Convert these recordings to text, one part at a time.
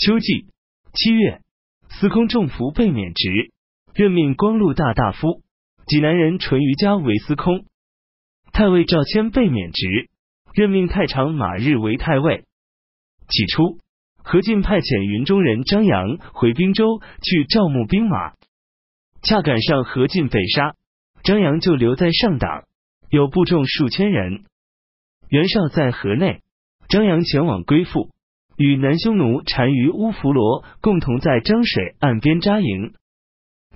秋季七月，司空仲福被免职，任命光禄大大夫、济南人淳于嘉为司空。太尉赵谦被免职，任命太常马日为太尉。起初，何进派遣云中人张扬回滨州去招募兵马，恰赶上何进被杀，张扬就留在上党，有部众数千人。袁绍在河内，张扬前往归附，与南匈奴单于乌弗罗共同在漳水岸边扎营。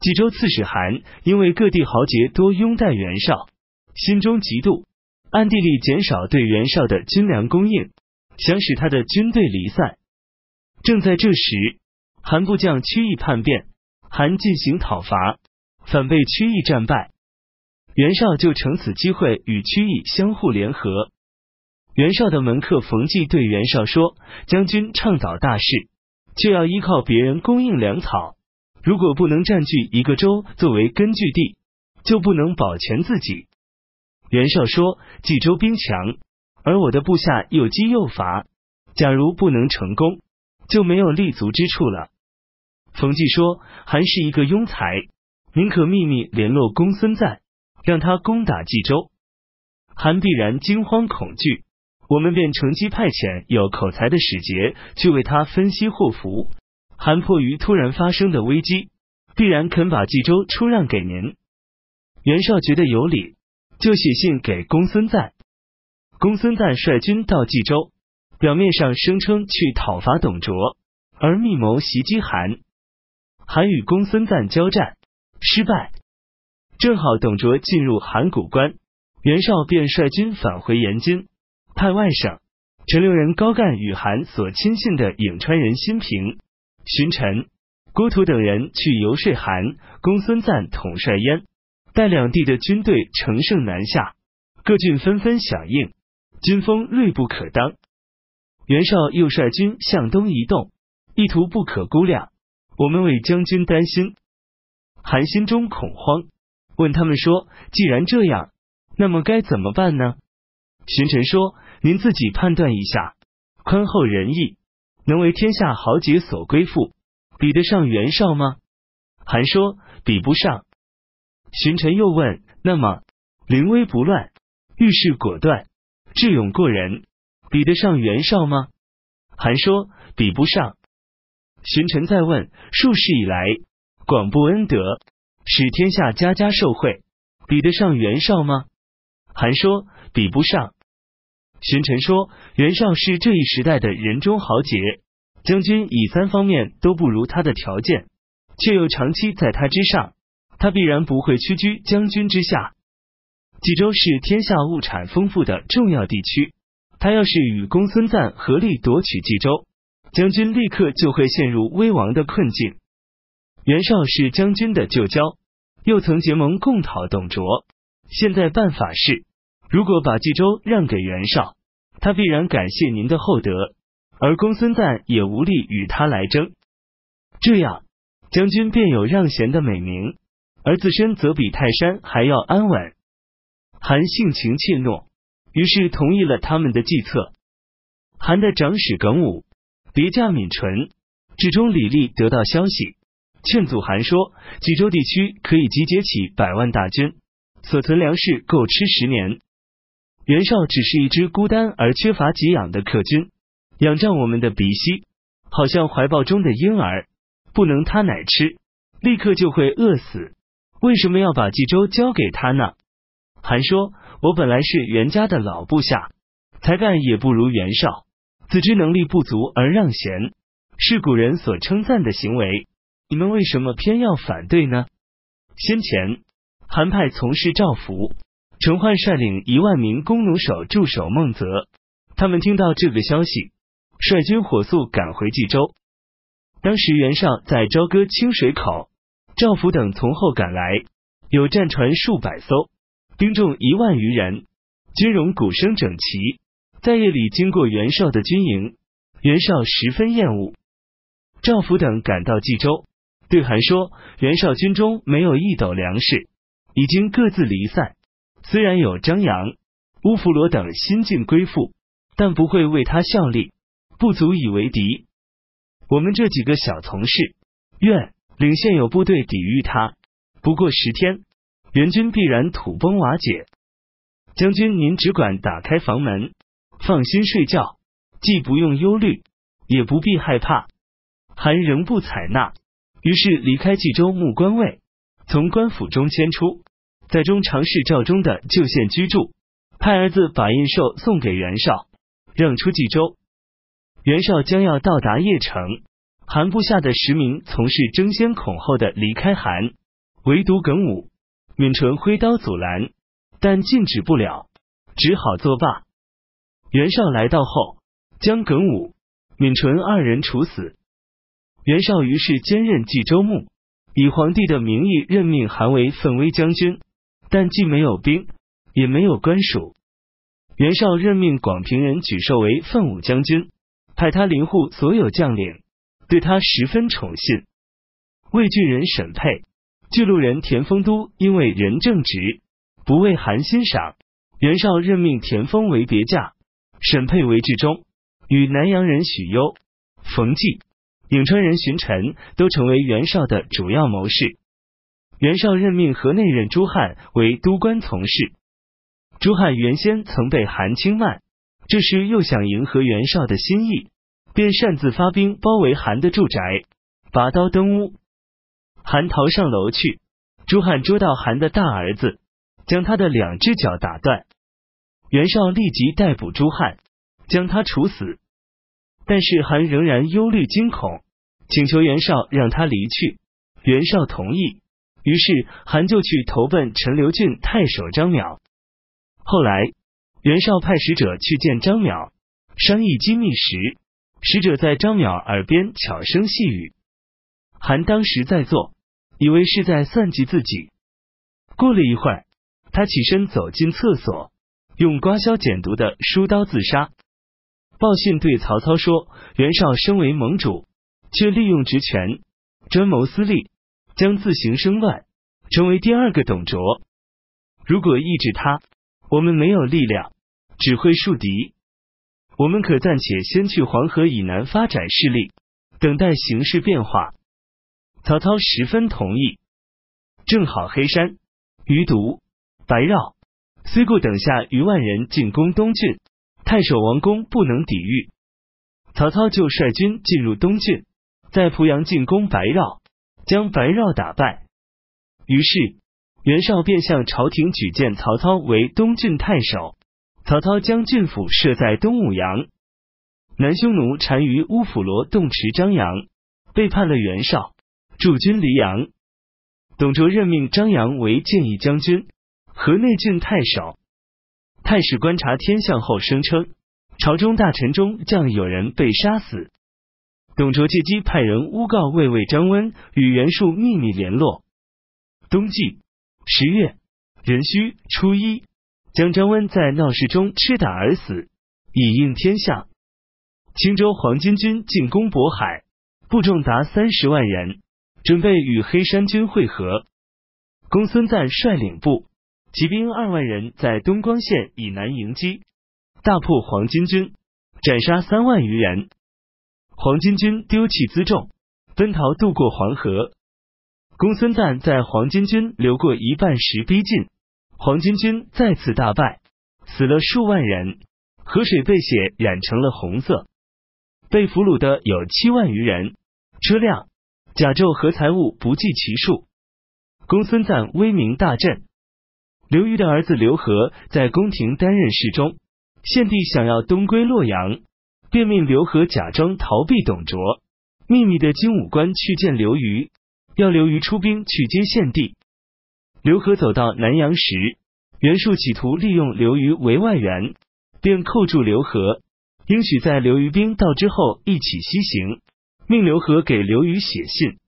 冀州刺史韩因为各地豪杰多拥戴袁绍，心中嫉妒，暗地里减少对袁绍的军粮供应。想使他的军队离散。正在这时，韩部将屈义叛变，韩进行讨伐，反被屈义战败。袁绍就乘此机会与屈义相互联合。袁绍的门客冯骥对袁绍说：“将军倡导大事，就要依靠别人供应粮草。如果不能占据一个州作为根据地，就不能保全自己。”袁绍说：“冀州兵强。”而我的部下又饥又乏，假如不能成功，就没有立足之处了。冯骥说：“韩是一个庸才，宁可秘密联络公孙瓒，让他攻打冀州，韩必然惊慌恐惧。我们便乘机派遣有口才的使节去为他分析祸福。韩迫于突然发生的危机，必然肯把冀州出让给您。”袁绍觉得有理，就写信给公孙瓒。公孙瓒率军到冀州，表面上声称去讨伐董卓，而密谋袭击韩。韩与公孙瓒交战失败，正好董卓进入函谷关，袁绍便率军返回延津，派外省陈留人高干与韩所亲信的颍川人辛平、荀臣、郭图等人去游说韩。公孙瓒统帅燕、带两地的军队乘胜南下，各郡纷纷响应。军风锐不可当，袁绍又率军向东移动，意图不可估量。我们为将军担心，韩心中恐慌，问他们说：“既然这样，那么该怎么办呢？”荀臣说：“您自己判断一下，宽厚仁义，能为天下豪杰所归附，比得上袁绍吗？”韩说：“比不上。”荀臣又问：“那么临危不乱，遇事果断？”智勇过人，比得上袁绍吗？韩说比不上。荀臣再问：数世以来广布恩德，使天下家家受惠，比得上袁绍吗？韩说比不上。荀臣说：袁绍是这一时代的人中豪杰，将军以三方面都不如他的条件，却又长期在他之上，他必然不会屈居将军之下。冀州是天下物产丰富的重要地区，他要是与公孙瓒合力夺取冀州，将军立刻就会陷入危亡的困境。袁绍是将军的旧交，又曾结盟共讨董卓，现在办法是，如果把冀州让给袁绍，他必然感谢您的厚德，而公孙瓒也无力与他来争，这样将军便有让贤的美名，而自身则比泰山还要安稳。韩性情怯懦，于是同意了他们的计策。韩的长史耿武、别驾闵纯、至中李立得到消息，劝阻韩说：冀州地区可以集结起百万大军，所存粮食够吃十年。袁绍只是一只孤单而缺乏给养的客军，仰仗我们的鼻息，好像怀抱中的婴儿，不能他奶吃，立刻就会饿死。为什么要把冀州交给他呢？韩说：“我本来是袁家的老部下，才干也不如袁绍，自知能力不足而让贤，是古人所称赞的行为。你们为什么偏要反对呢？”先前韩派从事赵福、陈焕率领一万名弓弩手驻守孟泽，他们听到这个消息，率军火速赶回冀州。当时袁绍在朝歌清水口，赵福等从后赶来，有战船数百艘。兵众一万余人，军容鼓声整齐，在夜里经过袁绍的军营，袁绍十分厌恶。赵福等赶到冀州，对韩说：“袁绍军中没有一斗粮食，已经各自离散。虽然有张扬、乌弗罗等新晋归附，但不会为他效力，不足以为敌。”我们这几个小从事，愿领现有部队抵御他。不过十天，援军必然土崩瓦解。将军，您只管打开房门，放心睡觉，既不用忧虑，也不必害怕。韩仍不采纳，于是离开冀州牧官位，从官府中迁出，在中常侍赵忠的旧县居住，派儿子把印绶送给袁绍，让出冀州。袁绍将要到达邺城，韩部下的十名从事争先恐后的离开韩，唯独耿武、闵纯挥刀阻拦，但禁止不了，只好作罢。袁绍来到后，将耿武、闵纯二人处死。袁绍于是兼任冀州牧，以皇帝的名义任命韩为奋威将军，但既没有兵，也没有官署。袁绍任命广平人沮授为奋武将军。派他临护所有将领，对他十分宠信。魏郡人沈佩、巨鹿人田丰都因为人正直，不为韩欣赏。袁绍任命田丰为别驾，沈佩为至中，与南阳人许攸、冯骥、颍川人荀臣都成为袁绍的主要谋士。袁绍任命河内人朱汉为都官从事。朱汉原先曾被韩轻慢。这时又想迎合袁绍的心意，便擅自发兵包围韩的住宅，拔刀登屋。韩逃上楼去，朱汉捉到韩的大儿子，将他的两只脚打断。袁绍立即逮捕朱汉，将他处死。但是韩仍然忧虑惊恐，请求袁绍让他离去。袁绍同意，于是韩就去投奔陈留郡太守张邈。后来。袁绍派使者去见张邈，商议机密时，使者在张邈耳边悄声细语。韩当时在做，以为是在算计自己。过了一会儿，他起身走进厕所，用刮削剪毒的书刀自杀。报信对曹操说：“袁绍身为盟主，却利用职权，专谋私利，将自行生乱，成为第二个董卓。如果抑制他。”我们没有力量，只会树敌。我们可暂且先去黄河以南发展势力，等待形势变化。曹操十分同意。正好黑山、余毒、白绕、虽固等下余万人进攻东郡，太守王公不能抵御，曹操就率军进入东郡，在濮阳进攻白绕，将白绕打败。于是。袁绍便向朝廷举荐曹操为东郡太守，曹操将郡府设在东武阳。南匈奴单于乌府罗洞池张扬背叛了袁绍，驻军黎阳。董卓任命张扬为建义将军、河内郡太守。太史观察天象后声称，朝中大臣中将有人被杀死。董卓借机派人诬告魏魏张温与袁术秘密联络。冬季。十月壬戌初一，将张温在闹市中吃打而死，以应天下。青州黄巾军进攻渤海，部众达三十万人，准备与黑山军会合。公孙瓒率领部骑兵二万人在东光县以南迎击，大破黄巾军，斩杀三万余人。黄巾军丢弃辎重，奔逃渡过黄河。公孙瓒在黄巾军流过一半时逼近，黄巾军再次大败，死了数万人，河水被血染成了红色。被俘虏的有七万余人，车辆、甲胄和财物不计其数。公孙瓒威名大振。刘虞的儿子刘和在宫廷担任侍中，献帝想要东归洛阳，便命刘和假装逃避董卓，秘密的经武官去见刘虞。要刘虞出兵去接献帝。刘和走到南阳时，袁术企图利用刘虞为外援，便扣住刘和，应许在刘虞兵到之后一起西行，命刘和给刘虞写信。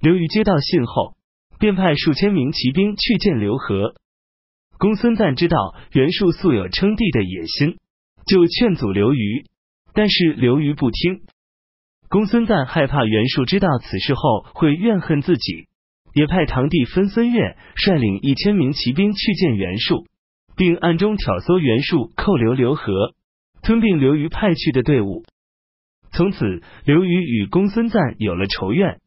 刘虞接到信后，便派数千名骑兵去见刘和。公孙瓒知道袁术素有称帝的野心，就劝阻刘虞，但是刘瑜不听。公孙瓒害怕袁术知道此事后会怨恨自己，也派堂弟分孙越率领一千名骑兵去见袁术，并暗中挑唆袁术扣留刘和，吞并刘瑜派去的队伍。从此，刘瑜与公孙瓒有了仇怨。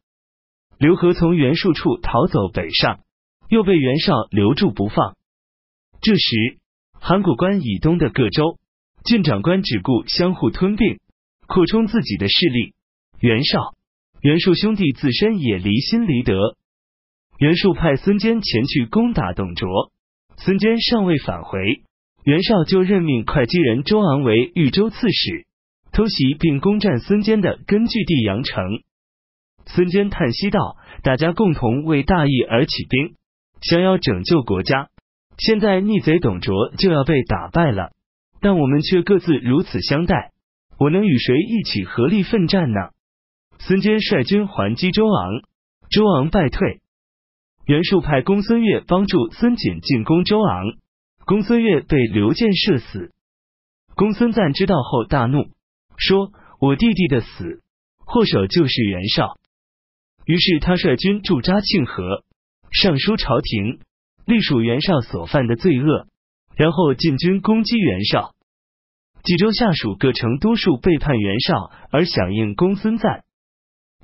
刘和从袁术处逃走北上，又被袁绍留住不放。这时，函谷关以东的各州郡长官只顾相互吞并，扩充自己的势力。袁绍、袁术兄弟自身也离心离德。袁术派孙坚前去攻打董卓，孙坚尚未返回，袁绍就任命会稽人周昂为豫州刺史，偷袭并攻占孙坚的根据地阳城。孙坚叹息道：“大家共同为大义而起兵，想要拯救国家。现在逆贼董卓就要被打败了，但我们却各自如此相待，我能与谁一起合力奋战呢？”孙坚率军还击周昂，周昂败退。袁术派公孙越帮助孙瑾进攻周昂，公孙越被刘建射死。公孙瓒知道后大怒，说：“我弟弟的死，祸首就是袁绍。”于是他率军驻扎庆和，上书朝廷，隶属袁绍所犯的罪恶，然后进军攻击袁绍。冀州下属各城多数背叛袁绍，而响应公孙瓒。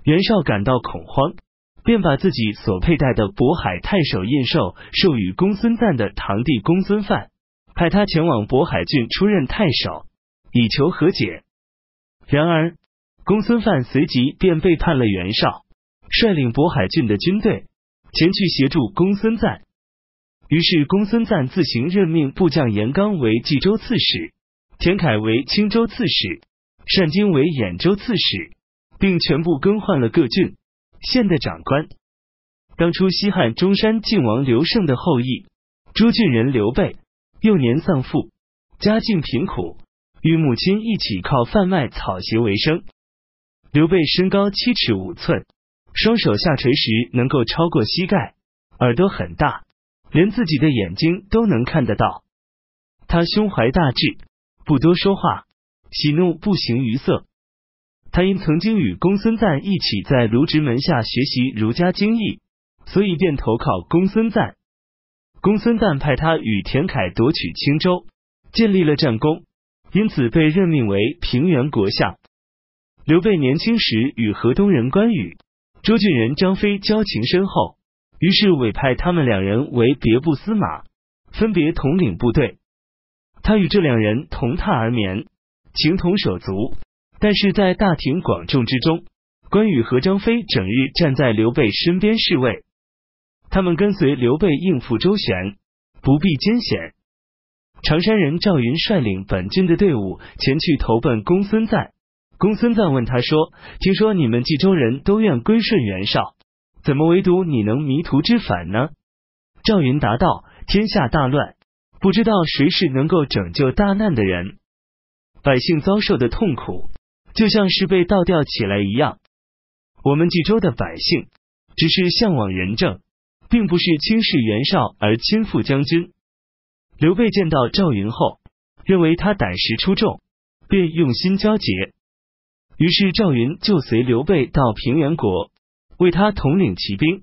袁绍感到恐慌。便把自己所佩戴的渤海太守印绶授予公孙瓒的堂弟公孙范，派他前往渤海郡出任太守，以求和解。然而，公孙范随即便背叛了袁绍，率领渤海郡的军队前去协助公孙瓒。于是，公孙瓒自行任命部将严纲为冀州刺史，田楷为青州刺史，单京为兖州刺史，并全部更换了各郡。县的长官，当初西汉中山靖王刘胜的后裔，朱郡人刘备，幼年丧父，家境贫苦，与母亲一起靠贩卖草鞋为生。刘备身高七尺五寸，双手下垂时能够超过膝盖，耳朵很大，连自己的眼睛都能看得到。他胸怀大志，不多说话，喜怒不形于色。他因曾经与公孙瓒一起在卢植门下学习儒家经义，所以便投靠公孙瓒。公孙瓒派他与田楷夺取青州，建立了战功，因此被任命为平原国相。刘备年轻时与河东人关羽、周郡人张飞交情深厚，于是委派他们两人为别部司马，分别统领部队。他与这两人同榻而眠，情同手足。但是在大庭广众之中，关羽和张飞整日站在刘备身边侍卫，他们跟随刘备应付周旋，不避艰险。常山人赵云率领本军的队伍前去投奔公孙瓒，公孙瓒问他说：“听说你们冀州人都愿归顺袁绍，怎么唯独你能迷途知返呢？”赵云答道：“天下大乱，不知道谁是能够拯救大难的人，百姓遭受的痛苦。”就像是被倒吊起来一样。我们冀州的百姓只是向往仁政，并不是轻视袁绍而亲附将军。刘备见到赵云后，认为他胆识出众，便用心交结。于是赵云就随刘备到平原国，为他统领骑兵。